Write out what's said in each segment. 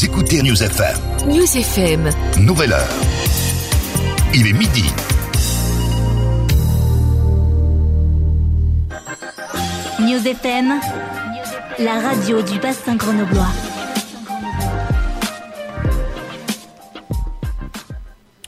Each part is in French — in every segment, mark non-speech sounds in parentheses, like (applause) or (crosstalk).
Vous écoutez News FM. News FM. Nouvelle heure. Il est midi. News FM, la radio du bassin grenoblois.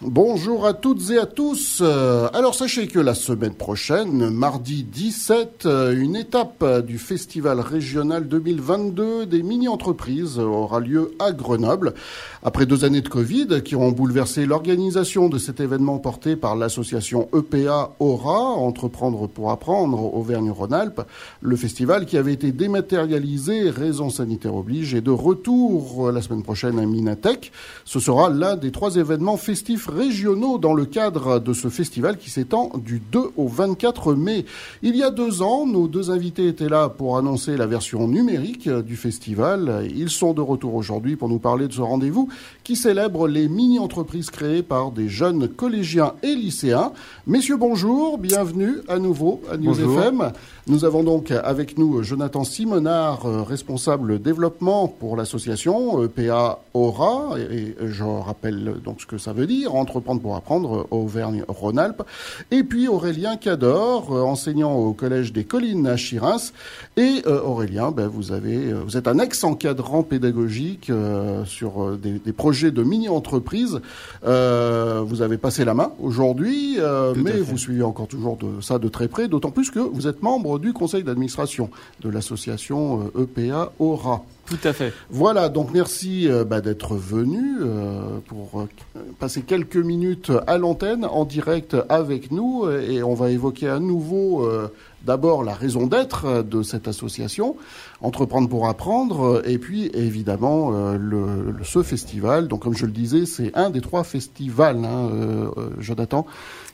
Bonjour à toutes et à tous. Euh, Alors sachez que la semaine prochaine, mardi 17, euh, une étape du Festival régional 2022 des mini-entreprises aura lieu à Grenoble. Après deux années de Covid qui ont bouleversé l'organisation de cet événement porté par l'association EPA Aura, Entreprendre pour apprendre Auvergne-Rhône-Alpes, le festival qui avait été dématérialisé, raison sanitaire oblige, est de retour la semaine prochaine à Minatech. Ce sera l'un des trois événements festifs régionaux dans le cadre de ce festival qui s'étend du 2 au 24 mai. Il y a deux ans, nos deux invités étaient là pour annoncer la version numérique du festival. Ils sont de retour aujourd'hui pour nous parler de ce rendez-vous qui célèbre les mini-entreprises créées par des jeunes collégiens et lycéens. Messieurs, bonjour, bienvenue à nouveau à News Bonjour. FM. Nous avons donc avec nous Jonathan Simonard, euh, responsable développement pour l'association EPA Aura, et je rappelle donc ce que ça veut dire, entreprendre pour apprendre euh, Auvergne-Rhône-Alpes, et puis Aurélien Cador, euh, enseignant au collège des Collines à Chirins, et euh, Aurélien, ben, vous avez, euh, vous êtes un ex-encadrant pédagogique euh, sur euh, des, des projets de mini-entreprises. Euh, vous avez passé la main aujourd'hui, euh, mais vous suivez encore toujours de ça de très près, d'autant plus que vous êtes membre du conseil d'administration de l'association euh, EPA Aura. Tout à fait. Voilà, donc merci euh, bah, d'être venu euh, pour euh, passer quelques minutes à l'antenne en direct avec nous et on va évoquer à nouveau d'abord la raison d'être euh, de cette association, Entreprendre pour apprendre, euh, et puis évidemment euh, ce festival. Donc comme je le disais, c'est un des trois festivals, hein, Jonathan,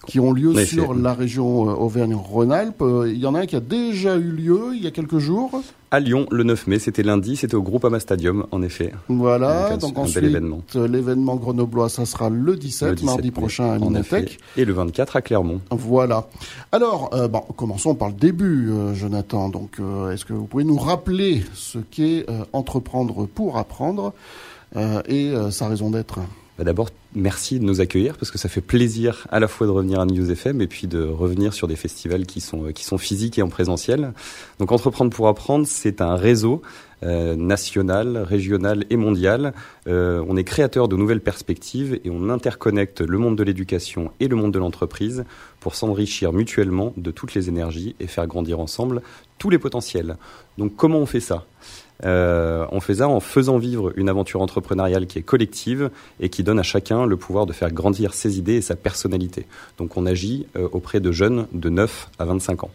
qui ont lieu sur la région euh, Auvergne-Rhône-Alpes. Euh, Il y en a un qui a déjà eu lieu il y a quelques jours. À Lyon, le 9 mai, c'était lundi, c'était au Groupama Stadium, en effet. Voilà, un- donc un bel ensuite, événement. euh, l'événement grenoblois, ça sera le 17, Le 17 mardi mai, prochain à effet. Et le 24 à Clermont. Voilà. Alors, euh, bon, commençons par le début, euh, Jonathan. Donc, euh, est-ce que vous pouvez nous rappeler ce qu'est entreprendre pour apprendre et sa raison d'être? Bah, D'abord, merci de nous accueillir parce que ça fait plaisir à la fois de revenir à News FM et puis de revenir sur des festivals qui sont, euh, qui sont physiques et en présentiel. Donc, Entreprendre pour apprendre, c'est un réseau euh, national, régional et mondial. Euh, on est créateur de nouvelles perspectives et on interconnecte le monde de l'éducation et le monde de l'entreprise pour s'enrichir mutuellement de toutes les énergies et faire grandir ensemble tous les potentiels. Donc, comment on fait ça? Euh, on fait ça en faisant vivre une aventure entrepreneuriale qui est collective et qui donne à chacun le pouvoir de faire grandir ses idées et sa personnalité. Donc on agit euh, auprès de jeunes de 9 à 25 ans.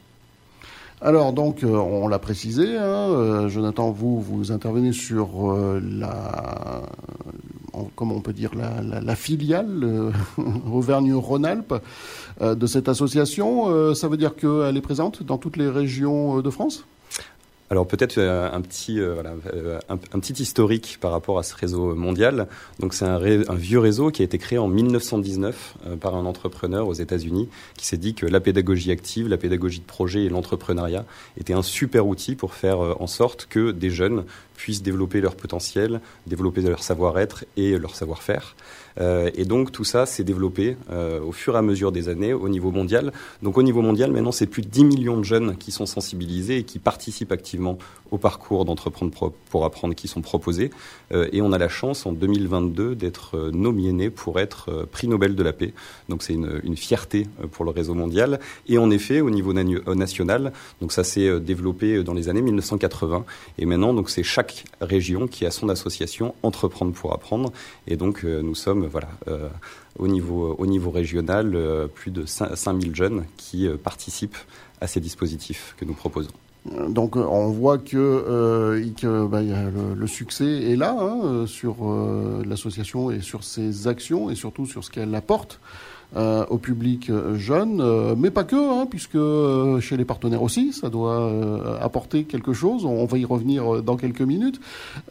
Alors, donc, euh, on l'a précisé, hein, Jonathan, vous, vous intervenez sur la, en- comment on peut dire, la, filiale (laughs) Auvergne-Rhône-Alpes de cette association. Ça veut dire qu'elle est présente dans toutes les régions de France? Alors peut-être euh, un petit euh, voilà, euh, un, petit historique par rapport à ce réseau mondial. Donc c'est un, un vieux réseau qui a été créé en 1919 euh, par un entrepreneur aux États-Unis qui s'est dit que la pédagogie active, la pédagogie de projet et l'entrepreneuriat étaient un super outil pour faire en sorte que des jeunes puissent développer leur potentiel, développer leur savoir-être et leur savoir-faire. Euh, et donc tout ça s'est développé euh, au fur et à mesure des années au niveau mondial. Donc au niveau mondial, maintenant, c'est plus de 10 millions de jeunes qui sont sensibilisés et qui participent activement au parcours d'entreprendre pour apprendre qui sont proposés. Euh, et on a la chance en 2022 d'être nominé pour être prix Nobel de la paix. Donc c'est une, une fierté pour le réseau mondial. Et en effet, au niveau national, donc ça s'est développé dans les années 1980. Et maintenant, donc c'est chaque région qui a son association Entreprendre pour apprendre. Et donc euh, nous sommes voilà euh, au niveau au niveau régional euh, plus de 5 5000 jeunes qui participent à ces dispositifs que nous proposons. Donc on voit que, bah, le, succès est là hein, sur l'association et sur ses actions et surtout sur ce qu'elle apporte euh, au public euh, jeune, euh, mais pas que, hein, puisque chez les partenaires aussi, ça doit apporter quelque chose. On va y revenir dans quelques minutes.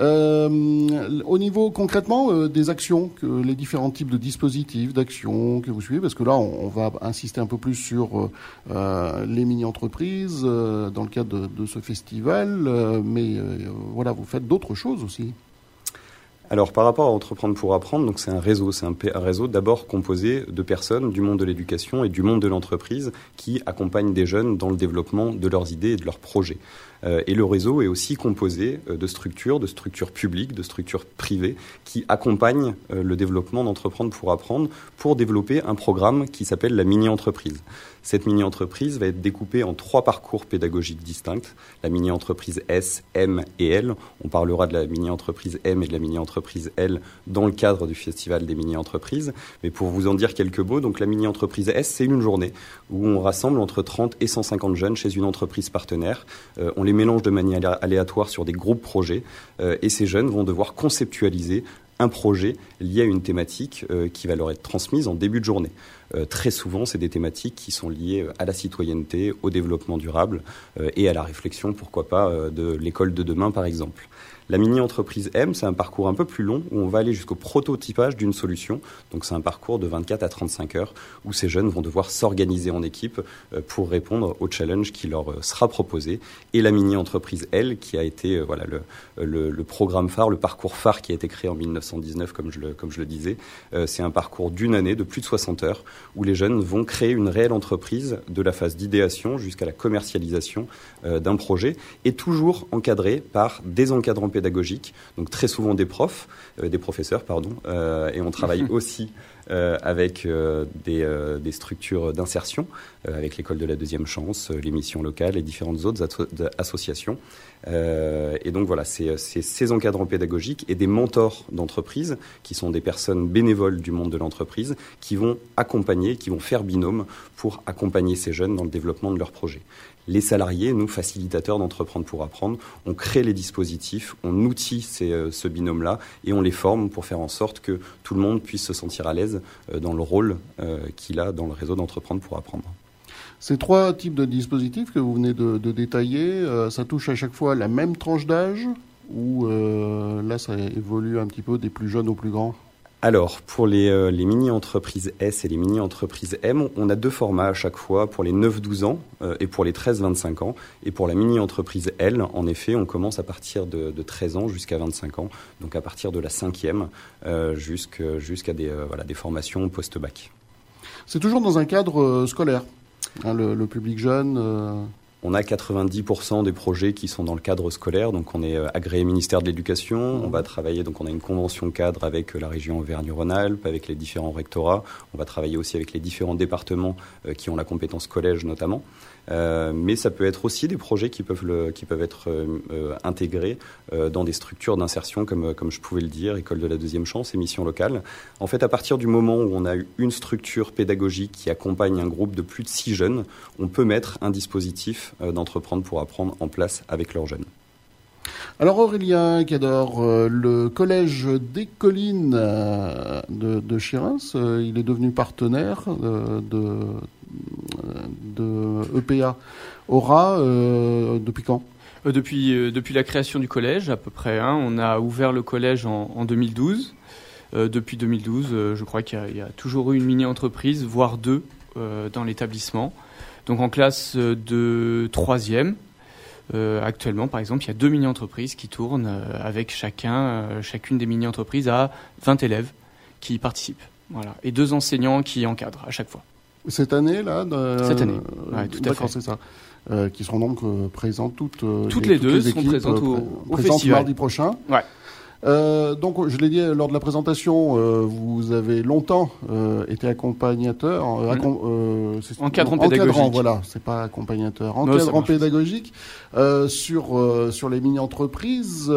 Au niveau concrètement des actions, que les différents types de dispositifs, d'actions que vous suivez, parce que là on, va insister un peu plus sur les mini-entreprises dans le cadre de, de ce festival, mais voilà, vous faites d'autres choses aussi. Alors, par rapport à Entreprendre pour apprendre, donc c'est un réseau, c'est un, réseau d'abord composé de personnes du monde de l'éducation et du monde de l'entreprise qui accompagnent des jeunes dans le développement de leurs idées et de leurs projets. Euh, et le réseau est aussi composé euh, de structures, de structures publiques, de structures privées qui accompagnent euh, le développement d'entreprendre pour apprendre pour développer un programme qui s'appelle la mini-entreprise. Cette mini-entreprise va être découpée en trois parcours pédagogiques distincts. La mini-entreprise S, M et L. On parlera de la mini-entreprise M et de la mini-entreprise L dans le cadre du festival des mini-entreprises. Mais pour vous en dire quelques mots, donc la mini-entreprise S, c'est une journée où on rassemble entre 30 et 150 jeunes chez une entreprise partenaire. Euh, on les mélange de manière aléatoire sur des groupes projets euh, et ces jeunes vont devoir conceptualiser un projet lié à une thématique euh, qui va leur être transmise en début de journée. Euh, très souvent, c'est des thématiques qui sont liées à la citoyenneté, au développement durable euh, et à la réflexion, pourquoi pas, de l'école de demain, par exemple. La mini-entreprise M, c'est un parcours un peu plus long où on va aller jusqu'au prototypage d'une solution. Donc c'est un parcours de 24 à 35 heures où ces jeunes vont devoir s'organiser en équipe euh, pour répondre au challenge qui leur euh, sera proposé. Et la mini-entreprise L, qui a été euh, voilà, le, programme phare, le parcours phare qui a été créé en 1919, comme je le, comme je le disais, c'est un parcours d'une année de plus de 60 heures où les jeunes vont créer une réelle entreprise de la phase d'idéation jusqu'à la commercialisation d'un projet et toujours encadré par des encadrants pédagogiques, donc très souvent des profs, euh, des professeurs, pardon, euh, et on travaille (laughs) aussi euh, avec des, des, structures d'insertion, avec l'école de la deuxième chance, les missions locales et différentes autres associations. et donc voilà, c'est ces encadrants pédagogiques et des mentors d'entreprise, qui sont des personnes bénévoles du monde de l'entreprise, qui vont accompagner, qui vont faire binôme pour accompagner ces jeunes dans le développement de leurs projets les salariés, nous, facilitateurs d'entreprendre pour apprendre, on crée les dispositifs, on outille euh, ce binôme-là et on les forme pour faire en sorte que tout le monde puisse se sentir à l'aise euh, dans le rôle euh, qu'il a dans le réseau d'entreprendre pour apprendre. Ces trois types de dispositifs que vous venez de, détailler, ça touche à chaque fois la même tranche d'âge ou là ça évolue un petit peu des plus jeunes aux plus grands? Alors, pour les, euh, les mini-entreprises S et les mini-entreprises M, on a deux formats à chaque fois, pour les 9-12 ans euh, et pour les 13-25 ans. Et pour la mini-entreprise L, en effet, on commence à partir de, de 13 ans jusqu'à 25 ans, donc à partir de la cinquième euh, jusqu'à des, euh, voilà, des formations post-bac. C'est toujours dans un cadre scolaire, hein, le, public jeune on a 90% des projets qui sont dans le cadre scolaire, donc on est euh, agréé ministère de l'Éducation. On va travailler, donc on a une convention cadre avec euh, la région Auvergne-Rhône-Alpes, avec les différents rectorats. On va travailler aussi avec les différents départements euh, qui ont la compétence collège notamment. Euh, mais ça peut être aussi des projets qui peuvent, être euh, intégrés euh, dans des structures d'insertion, comme, comme je pouvais le dire, école de la deuxième chance, émission locale. En fait, à partir du moment où on a une structure pédagogique qui accompagne un groupe de plus de six jeunes, on peut mettre un dispositif d'entreprendre pour apprendre en place avec leurs jeunes. Alors Aurélien Cador, le collège des collines de, de Chirins, il est devenu partenaire de, EPA aura euh, depuis quand? Euh, depuis, euh, depuis la création du collège, à peu près. Hein. on a ouvert le collège en, 2012. depuis 2012, je crois qu'il y, a toujours eu une mini-entreprise, voire deux, dans l'établissement. Donc en classe de troisième, actuellement, par exemple, il y a deux mini-entreprises qui tournent avec chacun, chacune des mini-entreprises à 20 élèves qui y participent. Voilà. Et deux enseignants qui encadrent à chaque fois. Cette année, là Cette année, tout à fait. c'est ça. Euh, qui seront donc euh, présentes toutes, euh, toutes les, deux sont présentes au, festival. mardi prochain. Ouais. Euh, donc, je l'ai dit lors de la présentation, euh, vous avez longtemps euh, été accompagnateur, mmh. encadrant pédagogique. voilà, c'est pas accompagnateur, encadrant pédagogique sur sur les mini entreprises.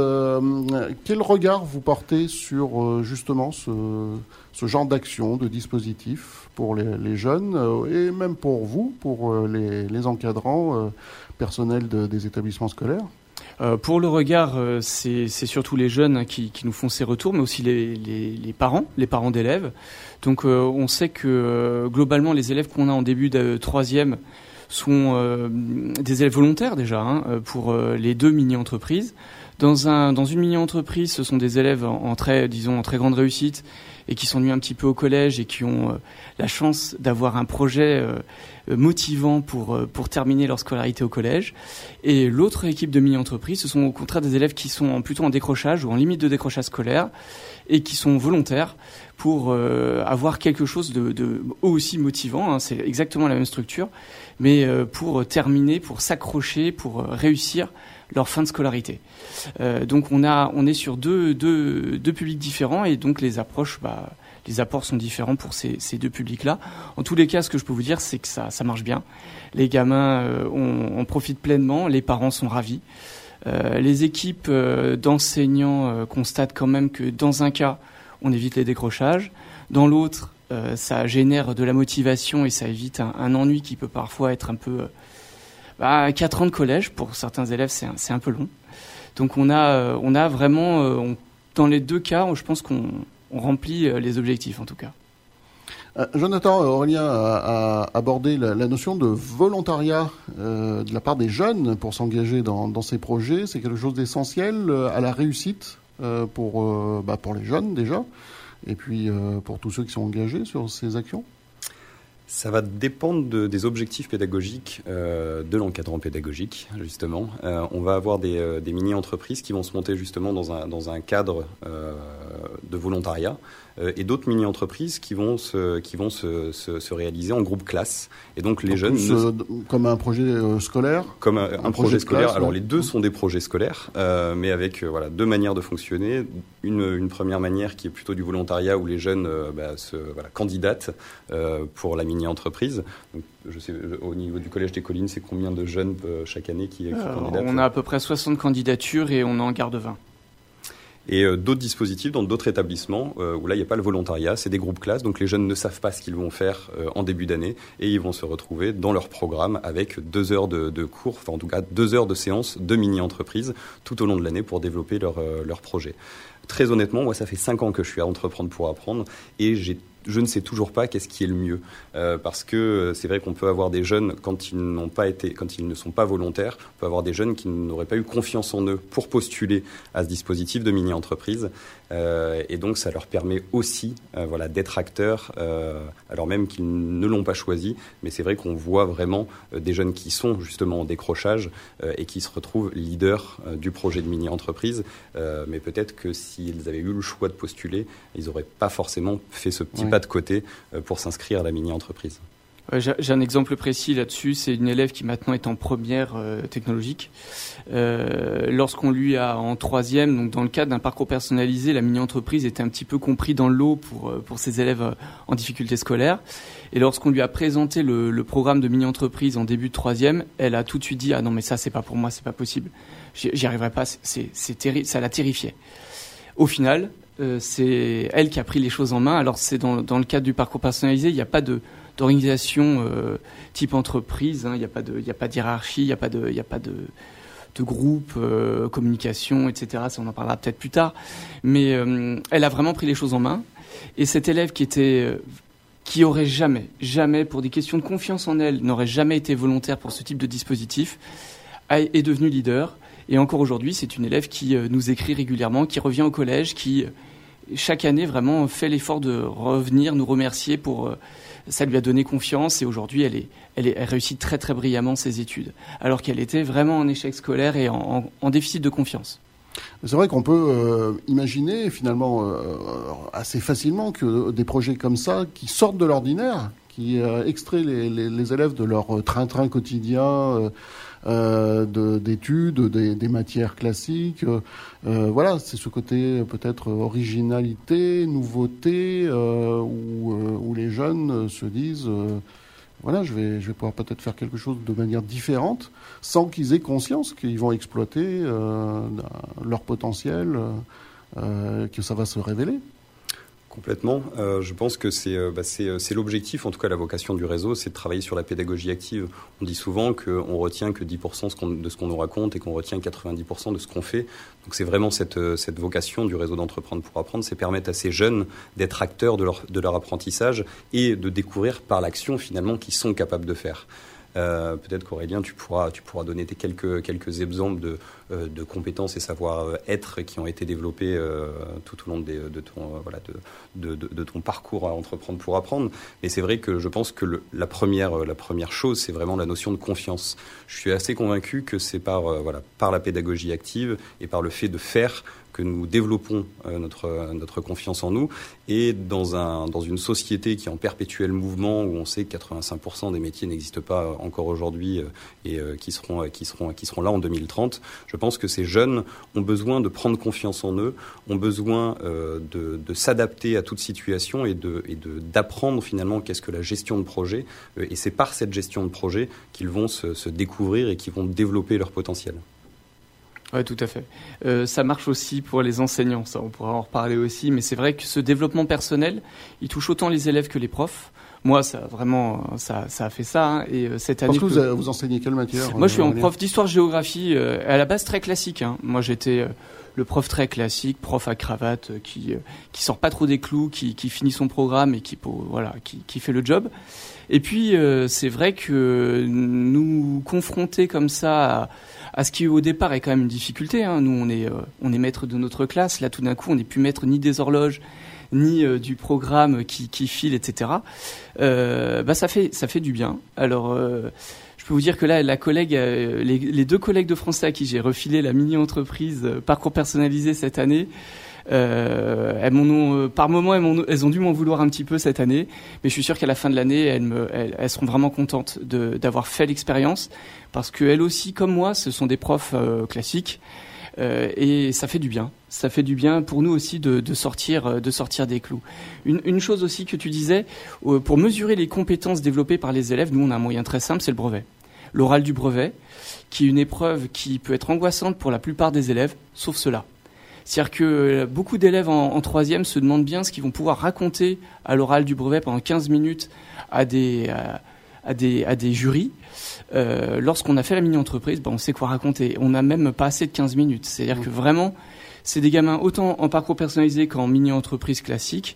quel regard vous portez sur justement ce ce genre d'action, de dispositif pour les, les, jeunes et même pour vous, pour les, les encadrants personnels de, des établissements scolaires? Euh, pour le regard, euh, c'est surtout les jeunes qui, nous font ces retours, mais aussi les parents, les parents d'élèves. Donc euh, on sait que globalement, les élèves qu'on a en début de troisième sont des élèves volontaires déjà hein, pour les deux mini-entreprises. Dans, un, dans une mini-entreprise, ce sont des élèves en, en, très, disons, en très grande réussite et qui venus un petit peu au collège et qui ont euh, la chance d'avoir un projet euh, euh, motivant pour, pour terminer leur scolarité au collège. Et l'autre équipe de mini-entreprise, ce sont au contraire des élèves qui sont plutôt en décrochage ou en limite de décrochage scolaire et qui sont volontaires pour avoir quelque chose de, de aussi motivant. Hein, c'est exactement la même structure, mais pour terminer, pour s'accrocher, pour réussir leur fin de scolarité. Euh, donc on a, on est sur deux, deux, deux publics différents et donc les approches, bah, les apports sont différents pour ces, ces deux publics-là. En tous les cas, ce que je peux vous dire, c'est que ça, ça marche bien. Les gamins euh, on, on, profite pleinement, les parents sont ravis. Euh, les équipes euh, d'enseignants constatent quand même que dans un cas, on évite les décrochages, dans l'autre, ça génère de la motivation et ça évite un, ennui qui peut parfois être un peu bah, 4 ans de collège, pour certains élèves, c'est un, peu long. Donc on a, euh, on a vraiment, euh, dans les deux cas, je pense qu'on remplit euh, les objectifs en tout cas. Jonathan Aurélien a, abordé la, notion de volontariat de la part des jeunes pour s'engager dans, ces projets. C'est quelque chose d'essentiel à la réussite pour, bah, pour les jeunes déjà, et puis pour tous ceux qui sont engagés sur ces actions. Ça va dépendre de, des objectifs pédagogiques euh, de l'encadrant pédagogique, justement. Euh, on va avoir des, euh, des mini-entreprises qui vont se monter justement dans un, dans un cadre euh, de volontariat et d'autres mini-entreprises qui vont, se, qui vont se, se, se, réaliser en groupe classe. Et donc les jeunes... Comme un projet scolaire Comme un, un, un projet, projet scolaire. Classe, Alors ouais. les deux sont des projets scolaires, mais avec voilà, deux manières de fonctionner. Une, une, première manière qui est plutôt du volontariat où les jeunes bah, se voilà, candidatent pour la mini-entreprise. Je sais, au niveau du Collège des Collines, c'est combien de jeunes euh, chaque année qui, qui candidatent On a à peu près 60 candidatures et on en garde 20 et euh, d'autres dispositifs dans d'autres établissements euh, où là il n'y a pas le volontariat, c'est des groupes classes, donc les jeunes ne savent pas ce qu'ils vont faire euh, en début d'année et ils vont se retrouver dans leur programme avec deux heures de, de cours, enfin en tout cas deux heures de séance de mini-entreprise tout au long de l'année pour développer leur, leur projet. Très honnêtement, moi ça fait cinq ans que je suis à Entreprendre pour apprendre et j'ai je ne sais toujours pas qu'est-ce qui est le mieux. Euh, parce que c'est vrai qu'on peut avoir des jeunes quand ils n'ont pas été quand ils ne sont pas volontaires on peut avoir des jeunes qui n'auraient pas eu confiance en eux pour postuler à ce dispositif de mini entreprise euh, et donc ça leur permet aussi euh, voilà d'être acteurs euh, alors même qu'ils ne l'ont pas choisi. Mais c'est vrai qu'on voit vraiment des jeunes qui sont justement en décrochage et qui se retrouvent leaders du projet de mini entreprise mais peut-être que s'ils avaient eu le choix de postuler ils n'auraient pas forcément fait ce petit pas de côté pour s'inscrire à la mini-entreprise. J'ai un exemple précis là-dessus. C'est une élève qui maintenant est en première euh, technologique. Euh, Lorsqu'on lui a en troisième, donc dans le cadre d'un parcours personnalisé, la mini-entreprise était un petit peu compris dans l'eau pour euh, pour ses élèves en difficulté scolaire. Et lorsqu'on lui a présenté le, le programme de mini-entreprise en début de troisième, elle a tout de suite dit ah non mais ça c'est pas pour moi, c'est pas possible, j'y arriverai pas, c'est terrible, ça la terrifiait. Au final, euh, c'est elle qui a pris les choses en main. Alors c'est dans, le cadre du parcours personnalisé, il n'y a pas de d'organisation euh, type entreprise, hein, il n'y a pas de il a pas de hiérarchie, il n'y a pas de il a pas de de groupe, euh, communication, etc. On en parlera peut-être plus tard. Mais elle a vraiment pris les choses en main. Et cet élève qui était qui aurait jamais, jamais, pour des questions de confiance en elle, n'aurait jamais été volontaire pour ce type de dispositif, est devenu leader. Et encore aujourd'hui, c'est une élève qui nous écrit régulièrement, qui revient au collège, qui chaque année vraiment fait l'effort de revenir nous remercier pour euh, ça lui a donné confiance et aujourd'hui elle est, elle est elle réussit très très brillamment ses études alors qu'elle était vraiment en échec scolaire et en, déficit de confiance. C'est vrai qu'on peut euh, imaginer finalement euh, assez facilement que des projets comme ça qui sortent de l'ordinaire, qui euh, extraient les, élèves de leur train-train quotidien euh, d'études, de, des, des, matières classiques. Euh, voilà, c'est ce côté peut-être originalité, nouveauté, euh, où, où, les jeunes se disent voilà, je vais, je vais pouvoir peut-être faire quelque chose de manière différente, sans qu'ils aient conscience qu'ils vont exploiter leur potentiel, que ça va se révéler. Complètement. Euh, je pense que c'est euh, bah euh, l'objectif, en tout cas la vocation du réseau, c'est de travailler sur la pédagogie active. On dit souvent qu'on retient que 10% ce de ce qu'on nous raconte et qu'on retient 90% de ce qu'on fait. Donc c'est vraiment cette, euh, cette vocation du réseau d'entreprendre pour apprendre, c'est permettre à ces jeunes d'être acteurs de leur, de leur apprentissage et de découvrir par l'action finalement qu'ils sont capables de faire. Peut-être qu'Aurélien, tu pourras, tu pourras donner quelques, quelques exemples de, de compétences et savoir-être qui ont été développés tout au long de, ton, voilà, de, de, ton parcours à entreprendre pour apprendre. Mais c'est vrai que je pense que la, première, la première chose, c'est vraiment la notion de confiance. Je suis assez convaincu que c'est par, voilà, par la pédagogie active et par le fait de faire que nous développons euh, notre, confiance en nous. Et dans, un, dans une société qui est en perpétuel mouvement, où on sait que 85% des métiers n'existent pas encore aujourd'hui euh, et euh, qui, seront, là en 2030, je pense que ces jeunes ont besoin de prendre confiance en eux, ont besoin de, s'adapter à toute situation et d'apprendre finalement qu'est-ce que la gestion de projet. et c'est par cette gestion de projet qu'ils vont se découvrir et qu'ils vont développer leur potentiel. Oui, tout à fait. Euh, ça marche aussi pour les enseignants, ça on pourra en reparler aussi, mais c'est vrai que ce développement personnel, il touche autant les élèves que les profs. Moi, ça vraiment, ça, ça a fait ça. Hein, et euh, cette année, Parce que vous, vous enseignez quelle matière Moi, je suis en prof d'histoire-géographie, euh, à la base très classique. Hein. Moi, j'étais le prof très classique, prof à cravate, qui qui sort pas trop des clous, qui, qui finit son programme et qui voilà, qui, qui fait le job. Et puis, c'est vrai que nous confronter comme ça. À, à ce qui au départ est quand même une difficulté. Hein. Nous, on est, euh, on est maître de notre classe. Là, tout d'un coup, on n'est plus maître ni des horloges, ni euh, du programme qui, qui file, etc. Euh, bah, ça fait, ça fait du bien. Alors, euh, je peux vous dire que là, la collègue, les, deux collègues de français à qui j'ai refilé la mini entreprise parcours personnalisé cette année. Euh, elles m'ont, par moment, elles, ont dû m'en vouloir un petit peu cette année, mais je suis sûr qu'à la fin de l'année, elles, seront vraiment contentes d'avoir fait l'expérience parce qu'elles aussi, comme moi, ce sont des profs euh, classiques. Euh, et ça fait du bien. Ça fait du bien pour nous aussi de, sortir, euh, de sortir des clous. Une, chose aussi que tu disais, euh, pour mesurer les compétences développées par les élèves, nous on a un moyen très simple, c'est le brevet. L'oral du brevet, qui est une épreuve qui peut être angoissante pour la plupart des élèves, sauf cela. C'est-à-dire que beaucoup d'élèves en, en, troisième se demandent bien ce qu'ils vont pouvoir raconter à l'oral du brevet pendant 15 minutes à des, à, à des, à des jurys. Euh, lorsqu'on a fait la mini-entreprise, ben, on sait quoi raconter. On n'a même pas assez de 15 minutes. C'est-à-dire que vraiment, c'est des gamins autant en parcours personnalisé qu'en mini-entreprise classique.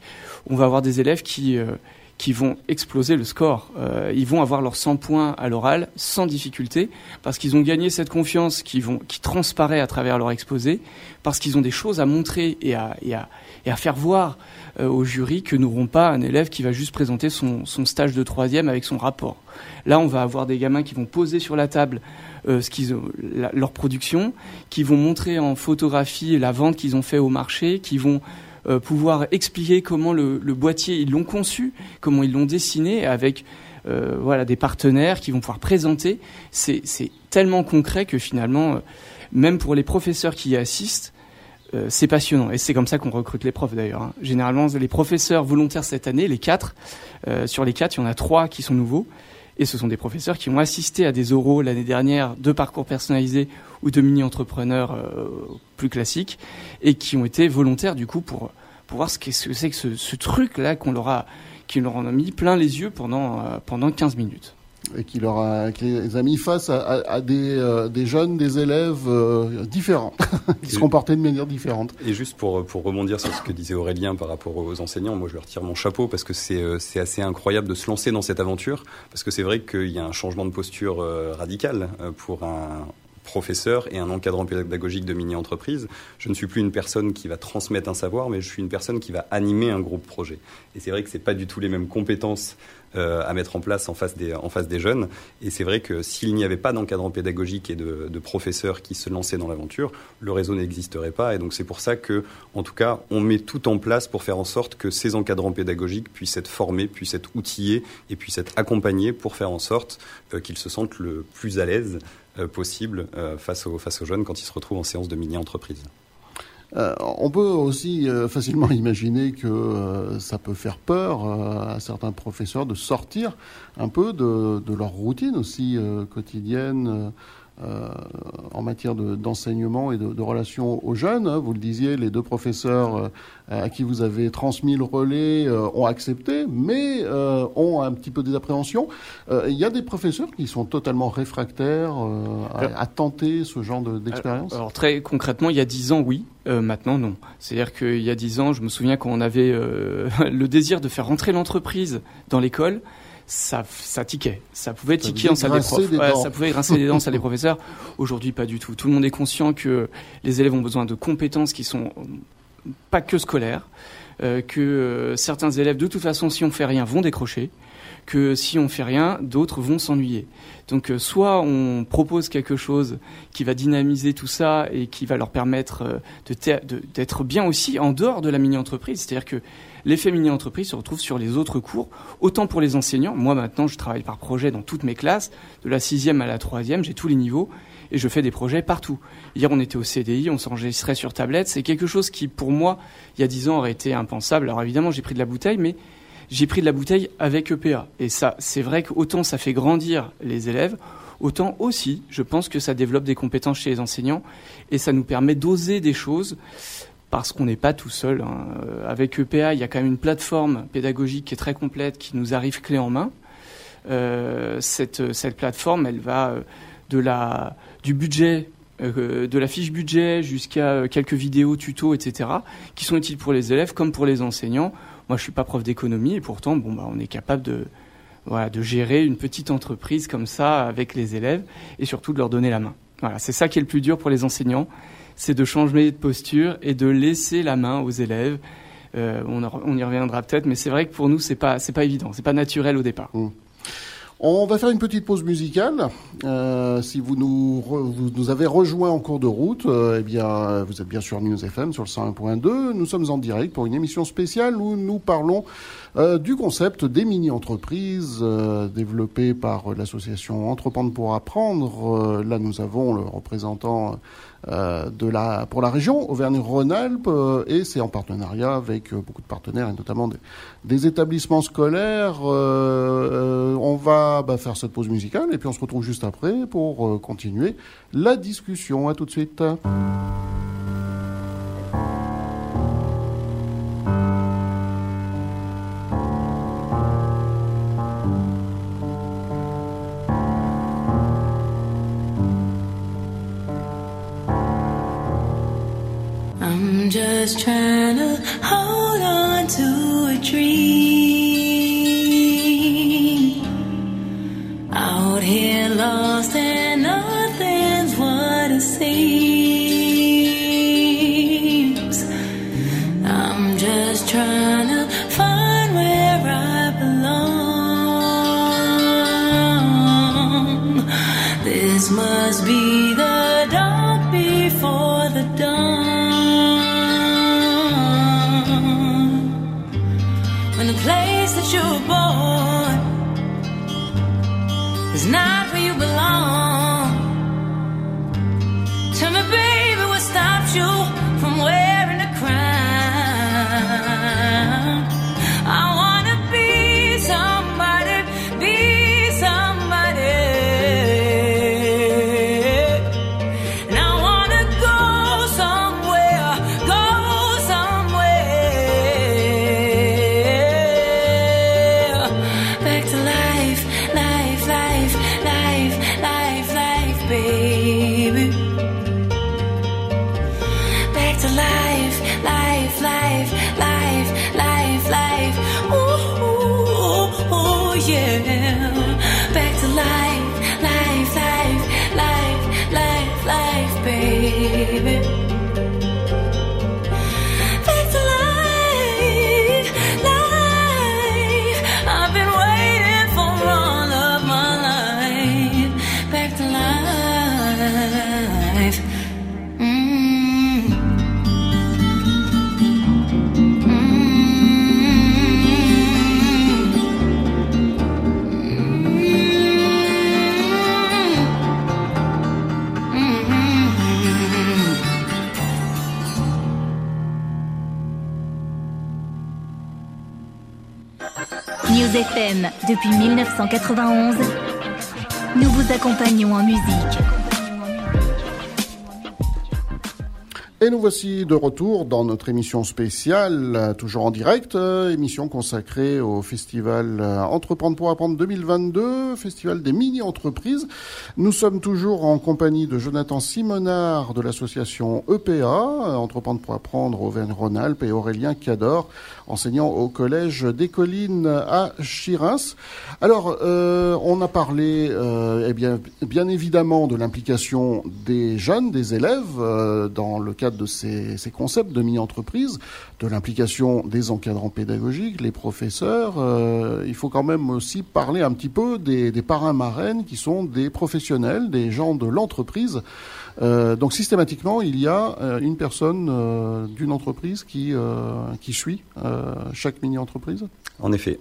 On va avoir des élèves qui, euh, qui vont exploser le score. Euh, ils vont avoir leurs 100 points à l'oral sans difficulté parce qu'ils ont gagné cette confiance qui, vont, qui transparaît à travers leur exposé, parce qu'ils ont des choses à montrer et à, et à, et à faire voir euh, au jury que n'auront pas un élève qui va juste présenter son, son, stage de troisième avec son rapport. Là, on va avoir des gamins qui vont poser sur la table euh, ce qu'ils leur production, qui vont montrer en photographie la vente qu'ils ont fait au marché, qui vont euh, pouvoir expliquer comment le, boîtier ils l'ont conçu, comment ils l'ont dessiné avec euh, voilà des partenaires qui vont pouvoir présenter. C'est tellement concret que finalement, euh, même pour les professeurs qui y assistent, c'est passionnant. Et c'est comme ça qu'on recrute les profs d'ailleurs. Hein. Généralement, les professeurs volontaires cette année, les quatre, sur les quatre, il y en a trois qui sont nouveaux. Et ce sont des professeurs qui ont assisté à des oraux l'année dernière de parcours personnalisés ou de mini-entrepreneurs euh, plus classiques et qui ont été volontaires du coup pour, pour voir ce que c'est que ce, truc-là qu'on leur a, qui leur a mis plein les yeux pendant, euh, pendant 15 minutes et qui leur a, qui les a mis face à, à, à des, euh, des, jeunes, des élèves euh, différents, (laughs) qui se comportaient de manière différente. Et juste pour, pour rebondir sur ce que disait Aurélien par rapport aux enseignants, moi je leur tire mon chapeau parce que c'est euh, assez incroyable de se lancer dans cette aventure, parce que c'est vrai qu'il y a un changement de posture radical pour un, professeur et un encadrant pédagogique de mini-entreprise. Je ne suis plus une personne qui va transmettre un savoir, mais je suis une personne qui va animer un groupe projet. Et c'est vrai que c'est pas du tout les mêmes compétences euh, à mettre en place en face des, en face des jeunes. Et c'est vrai que s'il n'y avait pas d'encadrant pédagogique et de, de, professeurs qui se lançaient dans l'aventure, le réseau n'existerait pas. Et donc c'est pour ça que, en tout cas, on met tout en place pour faire en sorte que ces encadrants pédagogiques puissent être formés, puissent être outillés et puissent être accompagnés pour faire en sorte euh, qu'ils se sentent le plus à l'aise possible euh, face, aux, jeunes quand ils se retrouvent en séance de mini-entreprise. Euh, on peut aussi euh, facilement (laughs) imaginer que euh, ça peut faire peur à certains professeurs de sortir un peu de leur routine aussi quotidienne euh, en matière d'enseignement de, et de, relations aux jeunes. Hein. Vous le disiez, les deux professeurs euh, à qui vous avez transmis le relais euh, ont accepté, mais ont un petit peu des appréhensions. Il y a des professeurs qui sont totalement réfractaires à, tenter ce genre d'expérience. De, alors, alors, très concrètement, il y a dix ans, oui. maintenant, non. C'est-à-dire qu'il y a dix ans, je me souviens quand on avait (laughs) le désir de faire rentrer l'entreprise dans l'école ça, ça tiquait. Ça pouvait tiquer en salle des profs. ça pouvait grincer des dents, salle des (laughs) professeurs. Aujourd'hui, pas du tout. Tout le monde est conscient que les élèves ont besoin de compétences qui sont pas que scolaires, euh, que euh, certains élèves, de toute façon, si on fait rien, vont décrocher, que si on fait rien, d'autres vont s'ennuyer. Donc, euh, soit on propose quelque chose qui va dynamiser tout ça et qui va leur permettre d'être bien aussi en dehors de la mini-entreprise. C'est-à-dire que L'effet mini-entreprise se retrouve sur les autres cours, autant pour les enseignants. Moi, maintenant, je travaille par projet dans toutes mes classes, de la sixième à la troisième, j'ai tous les niveaux, et je fais des projets partout. Hier, on était au CDI, on s'enregistrait sur tablette. C'est quelque chose qui, pour moi, il y a dix ans, aurait été impensable. Alors évidemment, j'ai pris de la bouteille, mais j'ai pris de la bouteille avec EPA. Et ça, c'est vrai qu'autant ça fait grandir les élèves, autant aussi, je pense que ça développe des compétences chez les enseignants et ça nous permet d'oser des choses parce qu'on n'est pas tout seul. Hein. Euh, avec EPA, il y a quand même une plateforme pédagogique qui est très complète, qui nous arrive clé en main. Euh, cette, plateforme, elle va euh, de la, du budget, de la fiche budget jusqu'à quelques vidéos, tutos, etc., qui sont utiles pour les élèves comme pour les enseignants. Moi, je suis pas prof d'économie et pourtant, bon, bah, on est capable de, de gérer une petite entreprise comme ça avec les élèves et surtout de leur donner la main. Voilà, c'est ça qui est le plus dur pour les enseignants, c'est de changer de posture et de laisser la main aux élèves. Euh, on, y reviendra peut-être, mais c'est vrai que pour nous, c'est pas, c'est pas évident, c'est pas naturel au départ. Mmh. On va faire une petite pause musicale. Euh, si vous nous, vous nous avez rejoint en cours de route, euh, eh bien, vous êtes bien sûr News FM sur le 101.2. Nous sommes en direct pour une émission spéciale où nous parlons du concept des mini-entreprises euh, développées par l'association Entreprendre pour apprendre. là, nous avons le représentant euh, pour la région Auvergne-Rhône-Alpes euh, et c'est en partenariat avec euh, beaucoup de partenaires et notamment des, établissements scolaires. on va bah, faire cette pause musicale et puis on se retrouve juste après pour continuer la discussion. À tout de suite. Just trying to hold on to a dream. Depuis 1991. Nous vous accompagnons en musique. Et nous voici de retour dans notre émission spéciale, euh, toujours en direct, euh, émission consacrée au festival euh, Entreprendre pour apprendre 2022, festival des mini-entreprises. Nous sommes toujours en compagnie de Jonathan Simonard de l'association EPA, Entreprendre pour apprendre Auvergne-Rhône-Alpes, et Aurélien Cador, enseignant au collège des Collines à Chirins. Alors, euh, on a parlé, euh, eh bien, bien évidemment, de l'implication des jeunes, des élèves, euh, dans le cadre de ces, ces concepts de mini-entreprise, de l'implication des encadrants pédagogiques, les professeurs. Euh, il faut quand même aussi parler un petit peu des, des parrains marraines qui sont des professionnels, des gens de l'entreprise. Euh, donc systématiquement, il y a euh, une personne euh, d'une entreprise qui, qui suit chaque mini-entreprise. En effet,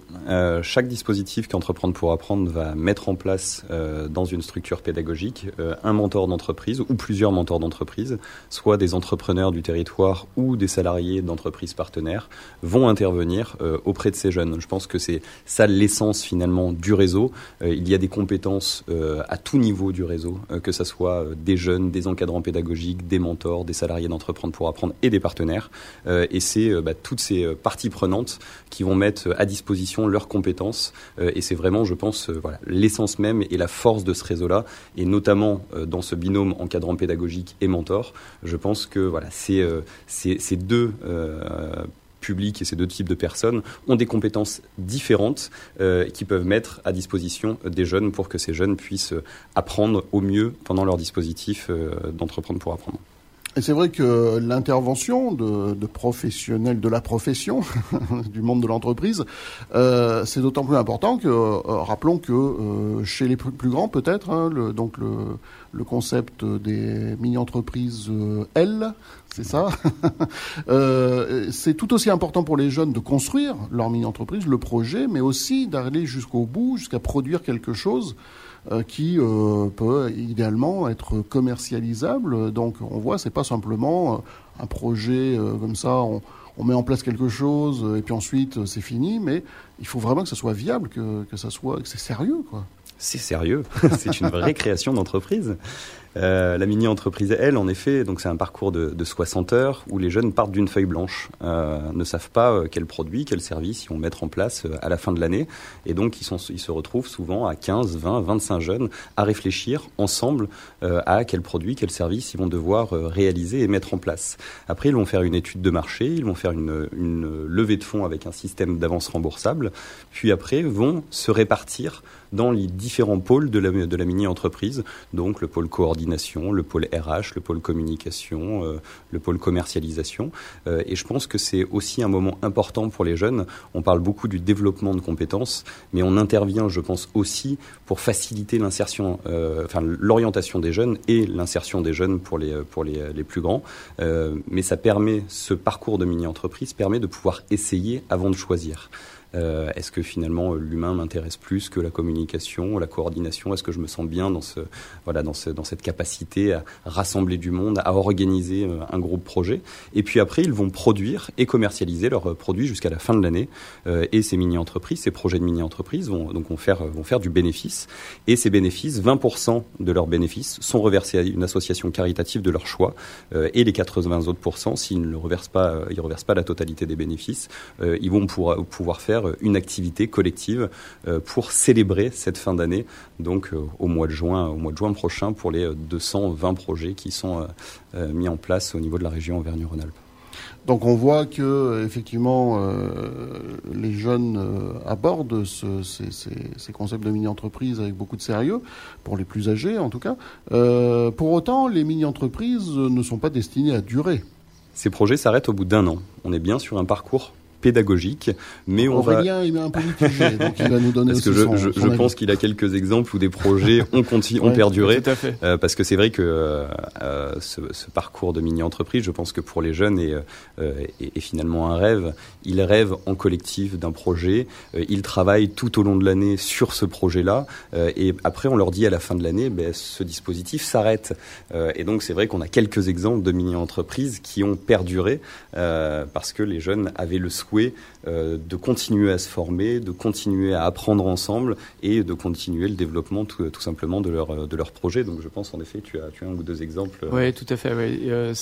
chaque dispositif qu'Entreprendre pour apprendre va mettre en place dans une structure pédagogique un mentor d'entreprise ou plusieurs mentors d'entreprise, soit des entrepreneurs du territoire ou des salariés d'entreprises partenaires, vont intervenir auprès de ces jeunes. Je pense que c'est ça l'essence finalement du réseau. Il y a des compétences à tout niveau du réseau, que ce soit des jeunes, des encadrants pédagogiques, des mentors, des salariés d'Entreprendre pour apprendre et des partenaires. Euh, et c'est euh, bah, toutes ces euh, parties prenantes qui vont mettre à disposition leurs compétences. Et c'est vraiment, je pense, l'essence même et la force de ce réseau-là, et notamment dans ce binôme encadrant pédagogique et mentor. Je pense que voilà, c'est euh, c'est- ces deux publics et ces deux types de personnes ont des compétences différentes euh, qui peuvent mettre à disposition des jeunes pour que ces jeunes puissent apprendre au mieux pendant leur dispositif euh, d'entreprendre pour apprendre. Et c'est vrai que l'intervention de, professionnels de la profession, (laughs) du monde de l'entreprise, euh, c'est d'autant plus important que, euh, rappelons que euh, chez les plus, grands peut-être, hein, le, donc le, concept des mini-entreprises L, c'est ça, (laughs) c'est tout aussi important pour les jeunes de construire leur mini-entreprise, le projet, mais aussi d'aller jusqu'au bout, jusqu'à produire quelque chose qui euh, peut idéalement être commercialisable. Donc on voit, c'est pas simplement euh, un projet euh, comme ça, on, met en place quelque chose euh, et puis ensuite euh, c'est fini, mais il faut vraiment que ça soit viable, que, que ça soit, que c'est sérieux, quoi. C'est sérieux, (laughs) c'est une vraie création d'entreprise. Euh, la mini-entreprise, elle, en effet, donc c'est un parcours de, de 60 heures où les jeunes partent d'une feuille blanche, euh, ne savent pas euh, quel produit, quel service ils vont mettre en place euh, à la fin de l'année, et donc ils, sont, ils se retrouvent souvent à 15, 20, 25 jeunes à réfléchir ensemble à quel produit, quel service ils vont devoir réaliser et mettre en place. Après, ils vont faire une étude de marché, ils vont faire une, une levée de fonds avec un système d'avance remboursable, puis après vont se répartir dans les différents pôles de la, de la mini-entreprise, donc le pôle coordination, le pôle RH, le pôle communication, euh, le pôle commercialisation. Euh, et je pense que c'est aussi un moment important pour les jeunes. On parle beaucoup du développement de compétences, mais on intervient, je pense, aussi pour faciliter l'insertion, euh, enfin l'orientation des jeunes et l'insertion des jeunes pour les, pour les, les plus grands. Mais ça permet, ce parcours de mini-entreprise permet de pouvoir essayer avant de choisir. Euh, Est-ce que finalement euh, l'humain m'intéresse plus que la communication, la coordination? Est-ce que je me sens bien dans, ce, voilà, dans, ce, dans cette capacité à rassembler du monde, à organiser euh, un groupe projet? Et puis après, ils vont produire et commercialiser leurs produits jusqu'à la fin de l'année. Et ces mini-entreprises, ces projets de mini-entreprises vont, vont, faire, vont faire du bénéfice. Et ces bénéfices, 20% de leurs bénéfices sont reversés à une association caritative de leur choix. Et les 80 autres s'ils ne reversent pas, ils reversent pas la totalité des bénéfices, ils vont pour, pouvoir faire une activité collective euh, pour célébrer cette fin d'année, donc euh, au mois de juin, au mois de juin prochain pour les euh, 220 projets qui sont euh, euh, mis en place au niveau de la région Auvergne-Rhône-Alpes. Donc on voit que effectivement euh, les jeunes euh, abordent ce- ces, ces- ces concepts de mini-entreprise avec beaucoup de sérieux, pour les plus âgés en tout cas. Euh, pour autant, les mini-entreprises ne sont pas destinées à durer. Ces projets s'arrêtent au bout d'un an. On est bien sur un parcours pédagogique, mais on va Aurélien, il est un peu mitigé, donc il va nous donner parce que je, son, je, son je avis. pense qu'il a quelques exemples où des projets ont, conti- ont perduré. Tout à fait. Euh, parce que c'est vrai que euh, euh, ce, ce parcours de mini-entreprise, je pense que pour les jeunes est, euh, est, est finalement un rêve. Ils rêvent en collectif d'un projet, euh, ils travaillent tout au long de l'année sur ce projet-là, euh, et après on leur dit à la fin de l'année, ben, ce dispositif s'arrête. Euh, et donc c'est vrai qu'on a quelques exemples de mini-entreprises qui ont perduré euh, parce que les jeunes avaient le souhait euh, de continuer à se former, de continuer à apprendre ensemble et de continuer le développement tout, simplement de leur, projet. Donc je pense en effet, tu as, tu as un ou deux exemples. Oui, tout à fait. Euh,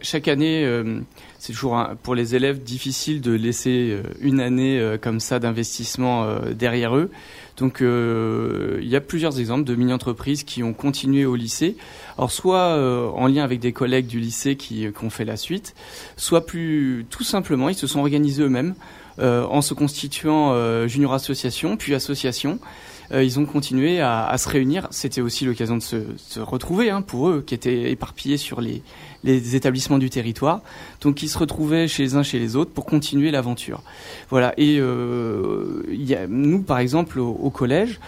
chaque, année, euh, c'est toujours pour les élèves difficile de laisser euh, une année euh, comme ça d'investissement euh, derrière eux. Donc euh, il y a plusieurs exemples de mini-entreprises qui ont continué au lycée. Alors soit euh, en lien avec des collègues du lycée qui, qui ont fait la suite, soit plus tout simplement ils se sont organisés eux-mêmes euh, en se constituant euh, junior association puis association. Euh, ils ont continué à, à se réunir. C'était aussi l'occasion de se, se retrouver hein, pour eux qui étaient éparpillés sur les, les établissements du territoire. Donc ils se retrouvaient chez les uns chez les autres pour continuer l'aventure. Voilà. Et euh, y a, nous, par exemple, au, au collège,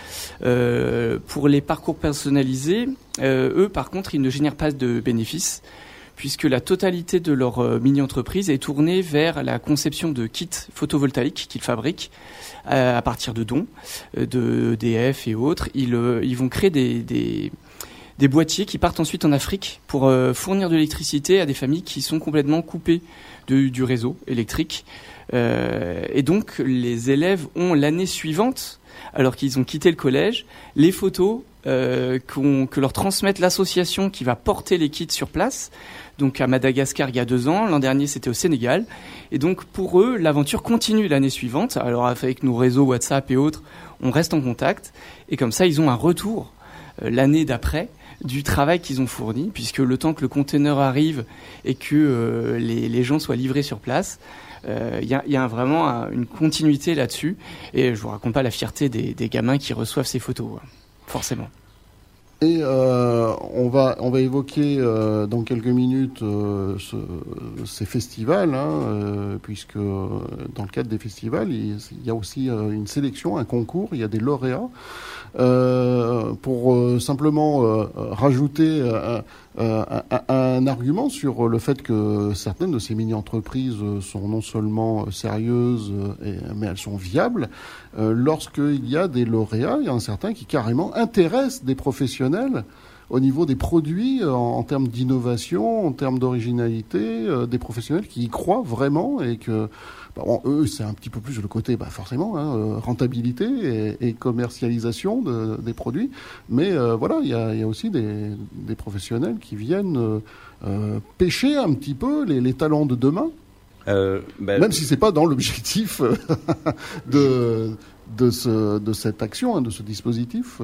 euh, pour les parcours personnalisés, euh, eux, par contre, ils ne génèrent pas de bénéfices puisque la totalité de leur euh, mini-entreprise est tournée vers la conception de kits photovoltaïques qu'ils fabriquent euh, à partir de dons euh, de EDF et autres. Ils, vont créer des, boîtiers qui partent ensuite en Afrique pour fournir de l'électricité à des familles qui sont complètement coupées du réseau électrique. Et donc les élèves ont l'année suivante, alors qu'ils ont quitté le collège, les photos que leur transmette l'association qui va porter les kits sur place. Donc à Madagascar il y a deux ans, l'an dernier c'était au Sénégal. Et donc pour eux, l'aventure continue l'année suivante. Alors avec nos réseaux WhatsApp et autres, on reste en contact. Et comme ça, ils ont un retour euh, l'année d'après du travail qu'ils ont fourni, puisque le temps que le conteneur arrive et que euh, les, gens soient livrés sur place, euh, il y, a, vraiment un- une continuité là-dessus. Et je vous raconte pas la fierté des, des gamins qui reçoivent ces photos, hein, forcément. Et euh, on va on va évoquer euh, dans quelques minutes euh, ce, ces festivals, hein, euh, puisque dans le cadre des festivals, il, il y a aussi une sélection, un concours, il y a des lauréats. Pour simplement rajouter euh, un, argument sur le fait que certaines de ces mini-entreprises euh, sont non seulement euh, sérieuses, euh, mais elles sont viables. Euh, Lorsqu'il y a des lauréats, il y en a certains qui carrément intéressent des professionnels au niveau des produits, en, en termes d'innovation, en termes d'originalité, euh, des professionnels qui y croient vraiment et que bah, bon, eux, c'est un petit peu plus le côté, bah, forcément, hein, euh, rentabilité et, et commercialisation de- des produits. Mais euh, voilà, il y a, il y a aussi des, des professionnels qui viennent euh, pêcher un petit peu les, les talents de demain, Euh, bah, même si c'est pas dans l'objectif (laughs) de, de, ce, de cette action, hein, de ce dispositif.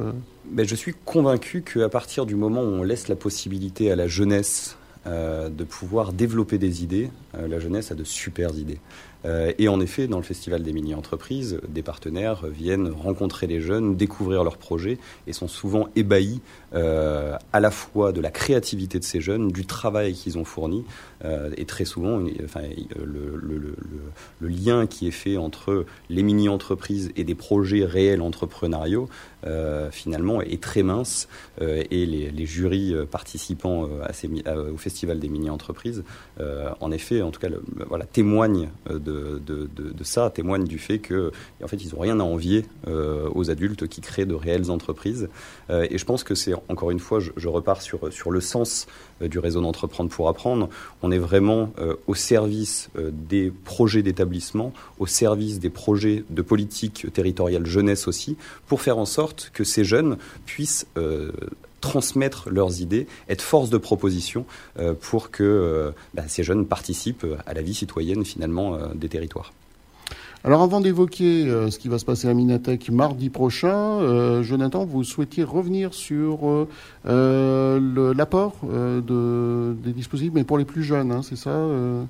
Ben, je suis convaincu qu'à partir du moment où on laisse la possibilité à la jeunesse euh, de pouvoir développer des idées, euh, la jeunesse a de super idées. Euh, et en effet, dans le Festival des mini-entreprises, des partenaires viennent rencontrer les jeunes, découvrir leurs projets et sont souvent ébahis euh, à la fois de la créativité de ces jeunes, du travail qu'ils ont fourni euh, et très souvent enfin, le, lien qui est fait entre les mini-entreprises et des projets réels entrepreneuriaux finalement est très mince et les, jurys participants à ces au festival des mini-entreprises, en effet, en tout cas, voilà, témoignent euh, de, ça, témoignent du fait que, en fait, ils n'ont rien à envier euh, aux adultes qui créent de réelles entreprises. Euh, et je pense que c'est encore une fois, je, repars sur sur le sens euh, du réseau d'entreprendre pour apprendre. On est vraiment au service des projets d'établissement, au service des projets de politique territoriale jeunesse aussi, pour faire en sorte que ces jeunes puissent transmettre leurs idées, être force de proposition euh, pour que euh, bah, ces jeunes participent à la vie citoyenne finalement euh, des territoires. Alors avant d'évoquer euh, ce qui va se passer à Minatech mardi prochain, euh, Jonathan, vous souhaitiez revenir sur euh, euh, l'apport euh, de, des dispositifs, mais pour les plus jeunes, hein, c'est ça euh?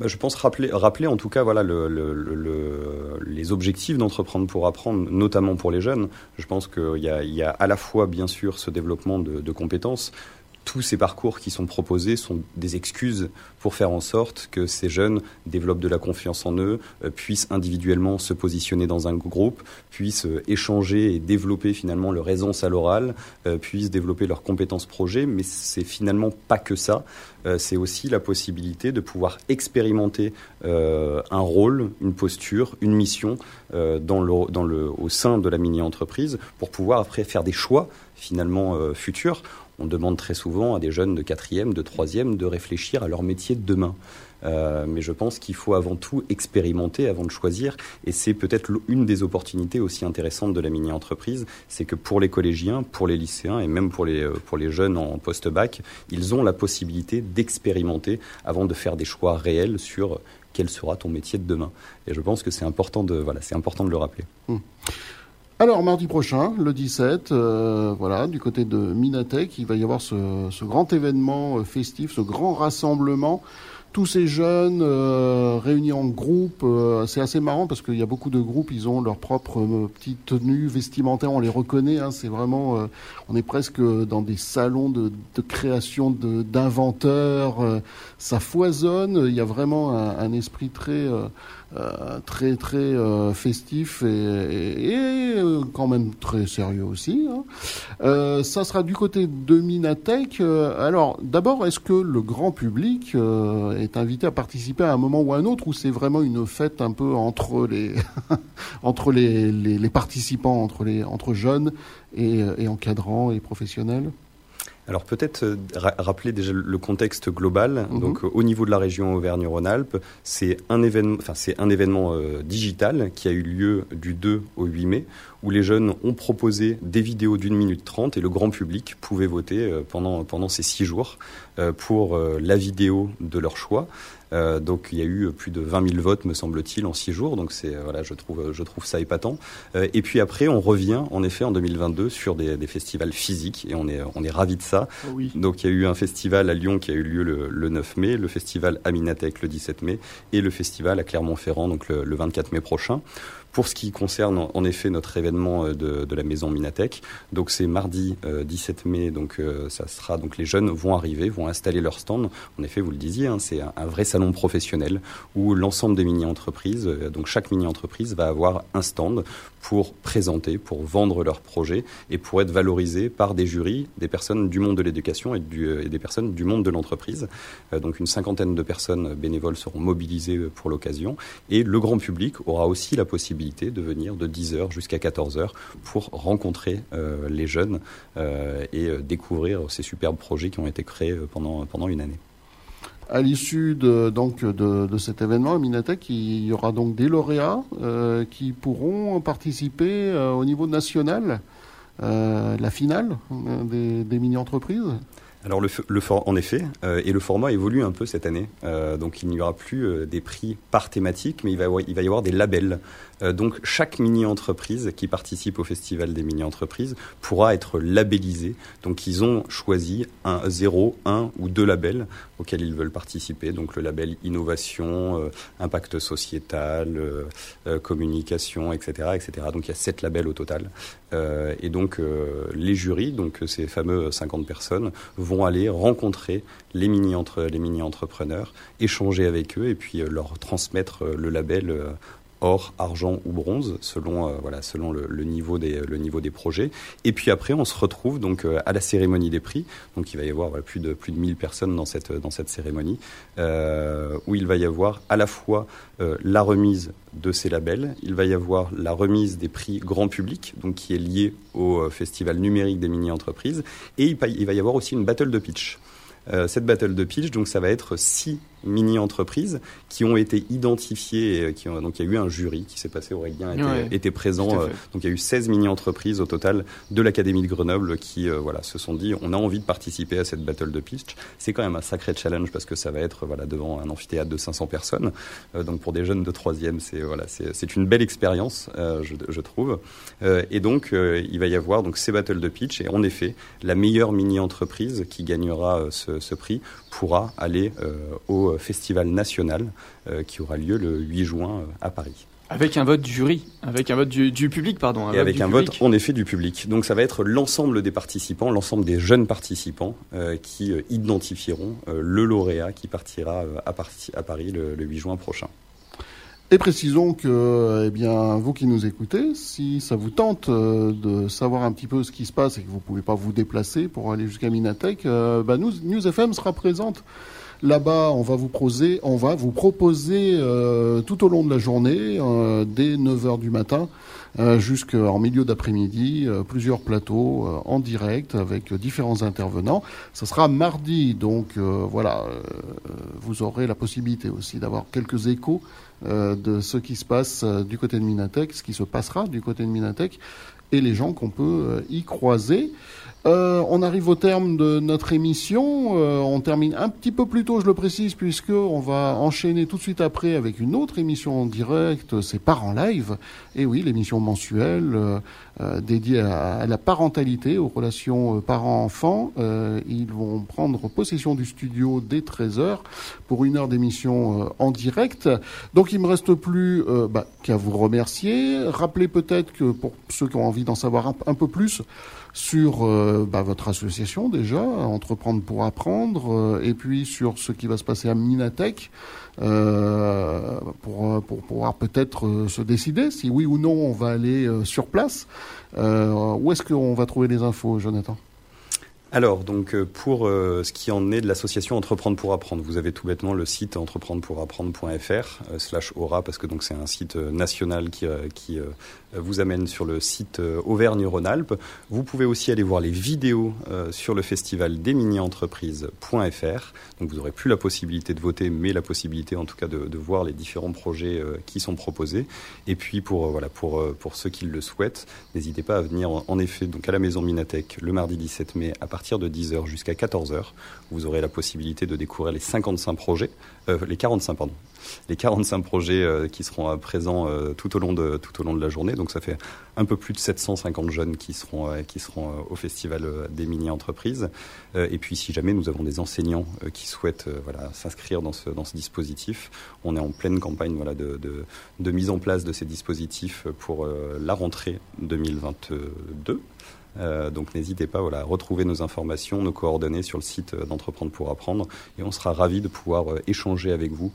Je pense rappeler, rappeler en tout cas voilà, le, le- le- le- les objectifs d'entreprendre pour apprendre, notamment pour les jeunes. Je pense qu'il y y a à la fois bien sûr ce développement de compétences. Tous ces parcours qui sont proposés sont des excuses pour faire en sorte que ces jeunes développent de la confiance en eux, euh, puissent individuellement se positionner dans un groupe, puissent euh, échanger et développer finalement leur aisance à euh, puissent développer leurs compétences projets. Mais c'est finalement pas que ça. C'est aussi la possibilité de pouvoir expérimenter un rôle, une posture, une mission au sein de la mini-entreprise pour pouvoir après faire des choix finalement futurs. On demande très souvent à des jeunes de quatrième, de troisième de réfléchir à leur métier de demain. Euh, mais je pense qu'il faut avant tout expérimenter avant de choisir. Et c'est peut-être une des opportunités aussi intéressantes de la mini-entreprise, c'est que pour les collégiens, pour les lycéens et même pour les, euh, pour les jeunes en post-bac, ils ont la possibilité d'expérimenter avant de faire des choix réels sur quel sera ton métier de demain. Et je pense que c'est important de, voilà, important de le rappeler. Hum. Alors mardi prochain, le 17, euh, voilà, du côté de Minatech, il va y avoir ce, ce grand événement festif, ce grand rassemblement tous ces jeunes euh, réunis en groupe, euh, c'est assez marrant parce qu'il y a beaucoup de groupes, ils ont leur propre euh, petite tenue on les reconnaît. Hein, c'est vraiment, euh, on est presque dans des salons de, de création d'inventeurs. ça foisonne. Il y a vraiment un, un esprit très euh, très très euh, festif et, euh, quand même très sérieux aussi. Hein. Ça sera du côté de Minatech. alors d'abord, est-ce que le grand public est invité à participer à un moment ou à un autre ou c'est vraiment une fête un peu entre les (laughs) participants, entre jeunes et encadrants et professionnels? Alors peut-être euh, rappeler déjà le contexte global. -hmm. Donc au niveau de la région Auvergne-Rhône-Alpes, c'est un événement, enfin c'est un événement euh, digital qui a eu lieu du 2 au 8 mai, où les jeunes ont proposé des vidéos d'une minute trente et le grand public pouvait voter euh, pendant pendant ces six jours euh, pour euh, la vidéo de leur choix. Euh, donc il y a eu plus de 20 000 votes, me semble-t-il, en six jours. Donc c'est voilà, je trouve, je trouve ça épatant. Euh, et puis après, on revient en effet en 2022 sur des, des festivals physiques et on est, on est ravis de ça. Oh oui. Donc il y a eu un festival à Lyon qui a eu lieu le, le 9 mai, le festival à Minatec le 17 mai et le festival à Clermont-Ferrand donc le, le 24 mai prochain. Pour ce qui concerne en effet notre événement euh, de, la maison Minatech, donc c'est mardi euh, 17 mai, donc euh, ça sera donc les jeunes vont arriver, vont installer leur stand. En effet, vous le disiez, hein, c'est un, vrai salon professionnel où l'ensemble des mini entreprises, euh, donc chaque mini entreprise va avoir un stand pour présenter, pour vendre leurs projets et pour être valorisé par des jurys, des personnes du monde de l'éducation et, et, des personnes du monde de l'entreprise. Euh, donc une cinquantaine de personnes bénévoles seront mobilisées pour l'occasion et le grand public aura aussi la possibilité de venir de 10h jusqu'à 14h pour rencontrer euh, les jeunes euh, et euh, découvrir ces superbes projets qui ont été créés pendant, pendant une année. À l'issue de, donc de, cet événement à Minatech, il y aura donc des lauréats qui pourront participer au niveau national, la finale des mini-entreprises. Alors le, le for, en effet, euh, et le format évolue un peu cette année. Euh, donc il n'y aura plus euh, des prix par thématique, mais il va, il va y avoir des labels. Donc chaque mini-entreprise qui participe au festival des mini-entreprises pourra être labellisée. Donc ils ont choisi un 0, 1 ou deux labels auxquels ils veulent participer. Donc le label innovation, impact sociétal, communication, etc., etc. Donc il y a sept labels au total. Et donc les jurys, donc ces fameux 50 personnes, vont aller rencontrer les mini entrepreneurs, échanger avec eux et puis leur transmettre le label or, argent ou bronze, selon, euh, voilà, selon le, niveau des, le niveau des projets. Et puis après, on se retrouve donc euh, à la cérémonie des prix. Donc il va y avoir plus, de, plus de 1000 personnes dans cette, dans cette cérémonie, euh, où il va y avoir à la fois la remise de ces labels, il va y avoir la remise des prix grand public, donc qui est liée au festival numérique des mini-entreprises, et il, il va y avoir aussi une battle de pitch. Cette battle de pitch, donc ça va être six mini-entreprises qui ont été identifiées. Et qui ont, donc il y a eu un jury qui s'est passé, Aurélien était, ouais, était présent. Euh, donc il y a eu 16 mini-entreprises au total de l'Académie de Grenoble qui euh, voilà, se sont dit on a envie de participer à cette battle de pitch. C'est quand même un sacré challenge parce que ça va être voilà, devant un amphithéâtre de 500 personnes. Euh, donc pour des jeunes de troisième, c'est voilà, c'est une belle expérience, euh, je, je, trouve. et donc il va y avoir donc ces battles de pitch et en effet, la meilleure mini-entreprise qui gagnera ce, ce, prix pourra aller au festival national euh, qui aura lieu le 8 juin euh, à Paris. Avec un vote du jury, avec un vote du, du public, pardon. Un et avec un public. vote, en effet, du public. Donc ça va être l'ensemble des participants, l'ensemble des jeunes participants euh, qui euh, identifieront euh, le lauréat qui partira à, à, Paris le, le 8 juin prochain. Et précisons que, eh bien, vous qui nous écoutez, si ça vous tente euh, de savoir un petit peu ce qui se passe et que vous ne pouvez pas vous déplacer pour aller jusqu'à Minatech, euh, bah, nous, News FM sera présente Là-bas, on va vous proposer, on va vous proposer euh, tout au long de la journée, euh, dès 9h du matin jusqu'en milieu d'après-midi, plusieurs plateaux en direct avec différents intervenants. Ça sera mardi, donc voilà, vous aurez la possibilité aussi d'avoir quelques échos de ce qui se passe euh, du côté de Minatech, ce qui se passera du côté de Minatech et les gens qu'on peut euh, y croiser. Euh, on arrive au terme de notre émission. Euh, on termine un petit peu plus tôt, je le précise, puisque on va enchaîner tout de suite après avec une autre émission en direct. C'est Parents Live. Et oui, l'émission mensuelle euh, euh, dédiée à, la parentalité, aux relations euh, parents-enfants. Euh, ils vont prendre possession du studio dès 13h pour une heure d'émission en direct. Donc il me reste plus bah, qu'à vous remercier. Rappelez peut-être que pour ceux qui ont envie d'en savoir un peu plus, sur euh, bah, votre association déjà, Entreprendre pour apprendre, euh, et puis sur ce qui va se passer à Minatech, euh, pour, pour pouvoir peut-être se décider si oui ou non on va aller sur place. Où est-ce qu'on va trouver les infos, Jonathan? Alors, donc, pour ce qui en est de l'association Entreprendre pour apprendre, vous avez tout bêtement le site entreprendrepourapprendre.fr euh, slash aura, parce que donc c'est un site national qui, qui vous amène sur le site euh, Auvergne-Rhône-Alpes. Vous pouvez aussi aller voir les vidéos euh, sur le festival des mini-entreprises.fr. Donc, vous n'aurez plus la possibilité de voter, mais la possibilité en tout cas de, voir les différents projets euh, qui sont proposés. Et puis, pour, euh, voilà, pour, euh, pour ceux qui le souhaitent, n'hésitez pas à venir en, effet donc à la maison Minatech le mardi 17 mai à partir de 10h jusqu'à 14h. Vous aurez la possibilité de découvrir les 55 projets, euh, les 45 pardon, les 45 projets euh, qui seront euh, présents euh, tout au long de au long de la journée. Donc ça fait un peu plus de 750 jeunes qui seront qui seront au festival des mini entreprises. Euh, et puis si jamais nous avons des enseignants qui souhaitent voilà s'inscrire dans ce dans ce dispositif, on est en pleine campagne voilà de de, mise en place de ces dispositifs pour la rentrée 2022. Euh, donc n'hésitez pas voilà, à retrouver nos informations, nos coordonnées sur le site d'Entreprendre pour apprendre et on sera ravis de pouvoir échanger avec vous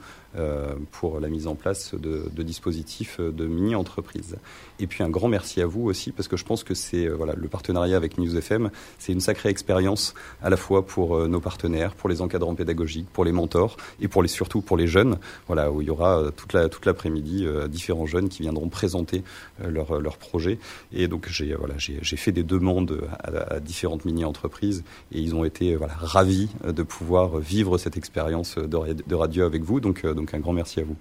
pour la mise en place de, de dispositifs euh, de mini-entreprises. Et puis un grand merci à vous aussi parce que je pense que c'est euh, voilà, le partenariat avec News FM, c'est une sacrée expérience à la fois pour euh, nos partenaires, pour les encadrants pédagogiques, pour les mentors et pour les, surtout pour les jeunes, voilà, où il y aura euh, toute la toute l'après-midi euh, différents jeunes qui viendront présenter euh, leurs leur projets. Et donc j'ai voilà, j'ai j'ai fait des demandes à, à différentes mini-entreprises et ils ont été voilà, ravis de pouvoir vivre cette expérience de, ra- de radio avec vous. Donc, euh, donc un grand merci à vous.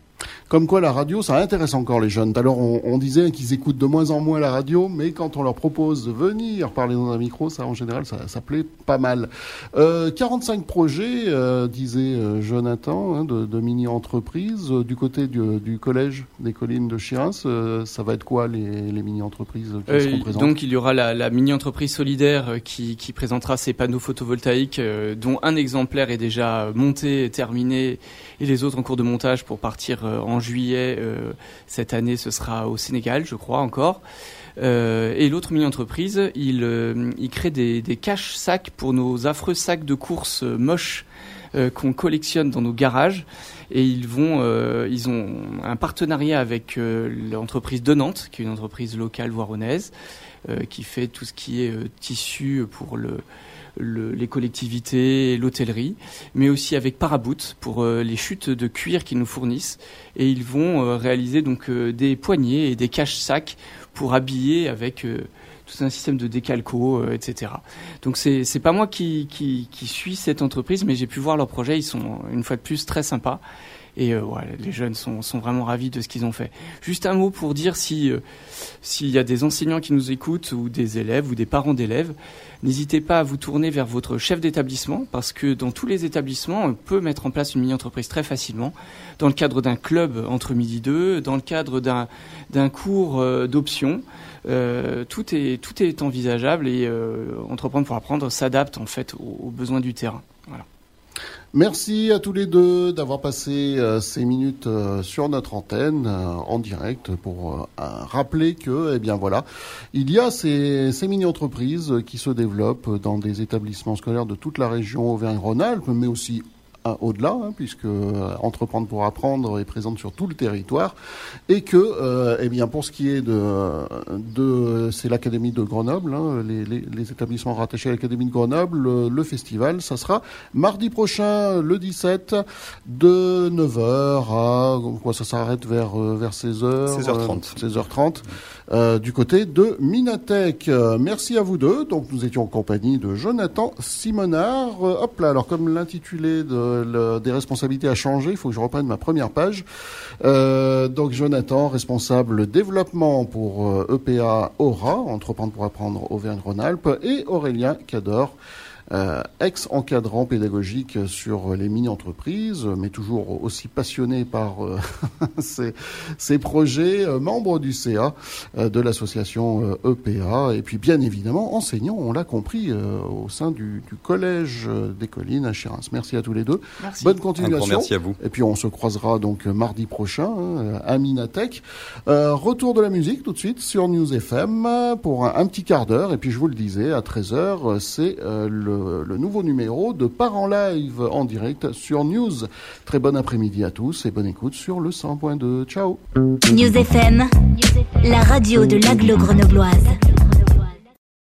Comme quoi la radio, ça intéresse encore les jeunes. Alors on, on disait qu'ils écoutent de moins en moins la radio, mais quand on leur propose de venir parler dans un micro, ça en général, ça, ça plaît pas mal. Euh, 45 projets, euh, disait euh, Jonathan, hein, de, de mini-entreprises. Euh, du côté du, du collège des collines de Chirins, euh, ça va être quoi les, les mini-entreprises qui seront présentes donc il y aura la, la mini-entreprise solidaire qui, qui présentera ses panneaux photovoltaïques, dont un exemplaire est déjà monté, terminé, et les autres en cours de montage pour partir en juillet. euh, cette année, ce sera au Sénégal, je crois encore. Euh, et l'autre mini-entreprise, il, euh, crée des, caches-sacs pour nos affreux sacs de course euh, moches euh, qu'on collectionne dans nos garages. Et ils vont, euh, ils ont un partenariat avec euh, l'entreprise de Nantes, qui est une entreprise locale voironnaise, euh, qui fait tout ce qui est euh, tissu pour le, le- les collectivités, l'hôtellerie, mais aussi avec Paraboot pour euh, les chutes de cuir qu'ils nous fournissent. Et ils vont euh, réaliser donc euh, des poignées et des caches-sacs pour habiller avec tout un système de décalco, etc. Donc c'est c'est pas moi qui, qui qui suis cette entreprise, mais j'ai pu voir leurs projets. Ils sont une fois de plus très sympas. Et euh, les jeunes sont, vraiment ravis de ce qu'ils ont fait. Juste un mot pour dire si euh, s'il y a des enseignants qui nous écoutent ou des élèves ou des parents d'élèves, n'hésitez pas à vous tourner vers votre chef d'établissement parce que dans tous les établissements, on peut mettre en place une mini-entreprise très facilement dans le cadre d'un club entre midi deux, dans le cadre d'un cours euh, d'options. Euh, tout est tout est envisageable et entreprendre pour apprendre s'adapte en fait aux besoins du terrain. Merci à tous les deux d'avoir passé euh, ces minutes euh, sur notre antenne euh, en direct pour rappeler que, eh bien voilà, il y a ces, ces mini-entreprises qui se développent dans des établissements scolaires de toute la région Auvergne-Rhône-Alpes, mais aussi au-delà, hein, puisque Entreprendre pour apprendre est présente sur tout le territoire, et que, eh bien, pour ce qui est de, de c'est l'académie de Grenoble, hein, les, les, les, établissements rattachés à l'académie de Grenoble, le, le, festival, ça sera mardi prochain, le 17, de 9h à quoi ça s'arrête vers vers 16h, 16h30, 16h30. Euh, du côté de Minatech. Euh, merci à vous deux. Donc nous étions en compagnie de Jonathan Simonard. Euh, hop là, alors comme l'intitulé de, des responsabilités a changé, il faut que je reprenne ma première page. donc Jonathan, responsable développement pour EPA e Aura, Entreprendre pour apprendre Auvergne-Rhône-Alpes, et Aurélien Cador, euh, ex-encadrant pédagogique sur les mini-entreprises, mais toujours aussi passionné par euh, (laughs) ces, ces, projets, euh, membre du CA de l'association EPA, et puis bien évidemment enseignant, on l'a compris, au sein du, du, Collège des Collines à Chérins. Merci à tous les deux. Merci. Bonne continuation. merci à vous. Et puis on se croisera donc mardi prochain hein, à Minatech. retour de la musique tout de suite sur News FM pour un, un petit quart d'heure, et puis je vous le disais, à 13h, c'est le le, nouveau numéro de Parents Live en direct sur News. Très bon après-midi à tous et bonne écoute sur le 100.2. Ciao News FM, la radio de l'aglo grenobloise.